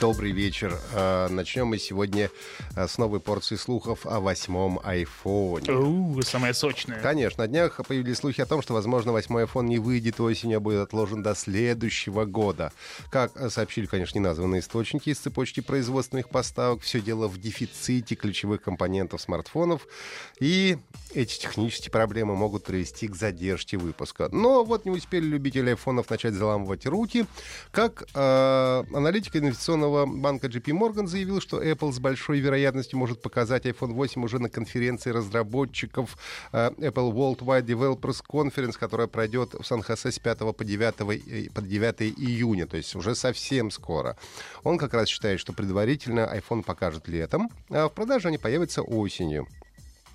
Добрый вечер. А, Начнем мы сегодня а, с новой порции слухов о восьмом айфоне. У, самая сочная. Конечно, на днях появились слухи о том, что, возможно, восьмой iPhone не выйдет осенью, а будет отложен до следующего года. Как сообщили, конечно, неназванные источники из цепочки производственных поставок, все дело в дефиците ключевых компонентов смартфонов, и эти технические проблемы могут привести к задержке выпуска. Но вот не успели любители айфонов начать заламывать руки, как э, аналитик инвестиционного банка JP Morgan заявил, что Apple с большой вероятностью может показать iPhone 8 уже на конференции разработчиков э, Apple Worldwide Developers Conference, которая пройдет в Сан-Хосе с 5 по 9, и- по 9 июня, то есть уже совсем скоро. Он как раз считает, что предварительно iPhone покажет летом, а в продаже они появятся осенью.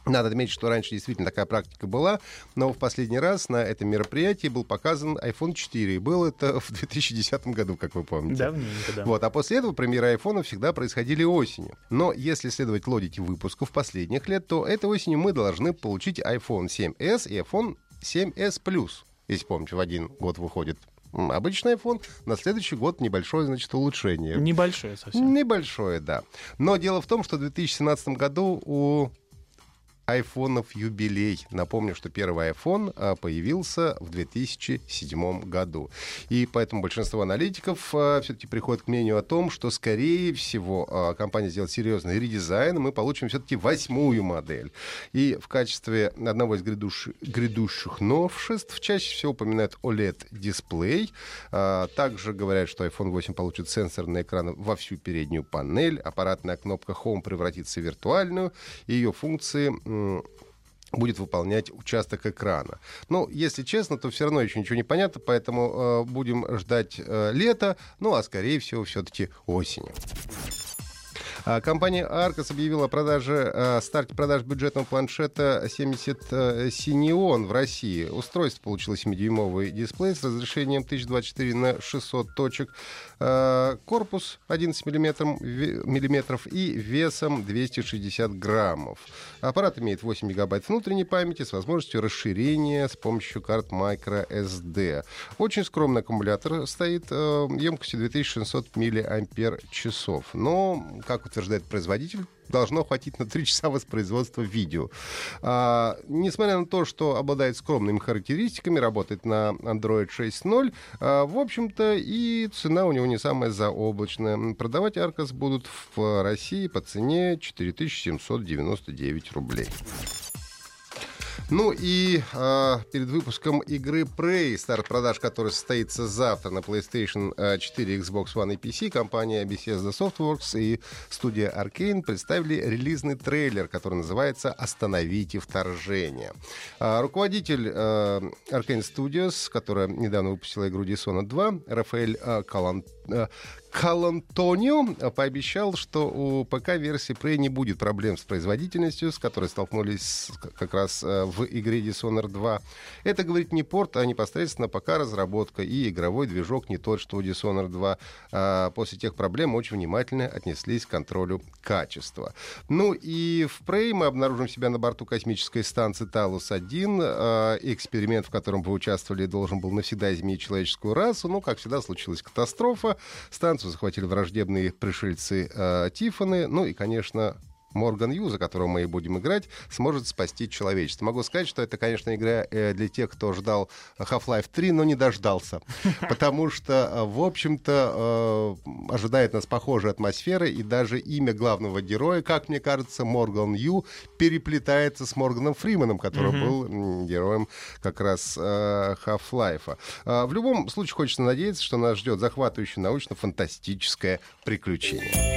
Надо отметить, что раньше действительно такая практика была, но в последний раз на этом мероприятии был показан iPhone 4. И был это в 2010 году, как вы помните. Давненько, да. Вот, а после этого премьеры айфона всегда происходили осенью. Но если следовать логике выпусков последних лет, то этой осенью мы должны получить iPhone 7s и iPhone 7s Plus. Если помните, в один год выходит обычный iPhone, на следующий год небольшое, значит, улучшение. Небольшое совсем. Небольшое, да. Но дело в том, что в 2017 году у айфонов юбилей. Напомню, что первый iPhone а, появился в 2007 году. И поэтому большинство аналитиков все-таки приходят к мнению о том, что, скорее всего, а, компания сделает серьезный редизайн, и мы получим все-таки восьмую модель. И в качестве одного из грядуш- грядущих новшеств чаще всего упоминают OLED-дисплей. А, Также говорят, что iPhone 8 получит сенсорный экран во всю переднюю панель, аппаратная кнопка Home превратится в виртуальную, и ее функции будет выполнять участок экрана. Ну, если честно, то все равно еще ничего не понятно, поэтому э, будем ждать э, лета, ну, а скорее всего все-таки осенью. А, Компания Arcos объявила о продаже, о старте продаж бюджетного планшета 70 э, Синеон в России. Устройство получило 7-дюймовый дисплей с разрешением 1024 на 600 точек, э, корпус 11 миллиметров, миллиметров и весом 260 граммов. Аппарат имеет 8 гигабайт внутренней памяти с возможностью расширения с помощью карт microSD. Очень скромный аккумулятор стоит э, емкостью 2600 мАч. Но, как утверждает производитель, должно хватить на 3 часа воспроизводства видео. А, несмотря на то, что обладает скромными характеристиками, работает на Android 6.0, а, в общем-то, и цена у него не самая заоблачная. Продавать Arcos будут в России по цене 4799 рублей. Ну и э, перед выпуском игры Prey, старт продаж которой состоится завтра на PlayStation э, 4, Xbox One и PC, компания Bethesda Softworks и студия Arkane представили релизный трейлер, который называется «Остановите вторжение». А, руководитель э, Arkane Studios, которая недавно выпустила игру Dishonored 2, Рафаэль э, Калан- э, Калантонио пообещал, что у ПК-версии Prey не будет проблем с производительностью, с которой столкнулись как раз э, в игре Dishonored 2. Это, говорит, не порт, а непосредственно ПК-разработка и игровой движок не тот, что у Dishonored 2. А после тех проблем очень внимательно отнеслись к контролю качества. Ну и в Prey мы обнаружим себя на борту космической станции Талус-1. А, Эксперимент, в котором вы участвовали, должен был навсегда изменить человеческую расу. Ну, как всегда, случилась катастрофа. Станцию захватили враждебные пришельцы э, Тифаны. Ну и, конечно, Морган Ю, за которого мы и будем играть, сможет спасти человечество. Могу сказать, что это, конечно, игра э, для тех, кто ждал Half-Life 3, но не дождался. Потому что, э, в общем-то, э, ожидает нас похожая атмосфера, и даже имя главного героя, как мне кажется, Морган Ю, переплетается с Морганом Фриманом, который был героем как раз э, Half-Life. В любом случае, хочется надеяться, что нас ждет захватывающее научно-фантастическое приключение.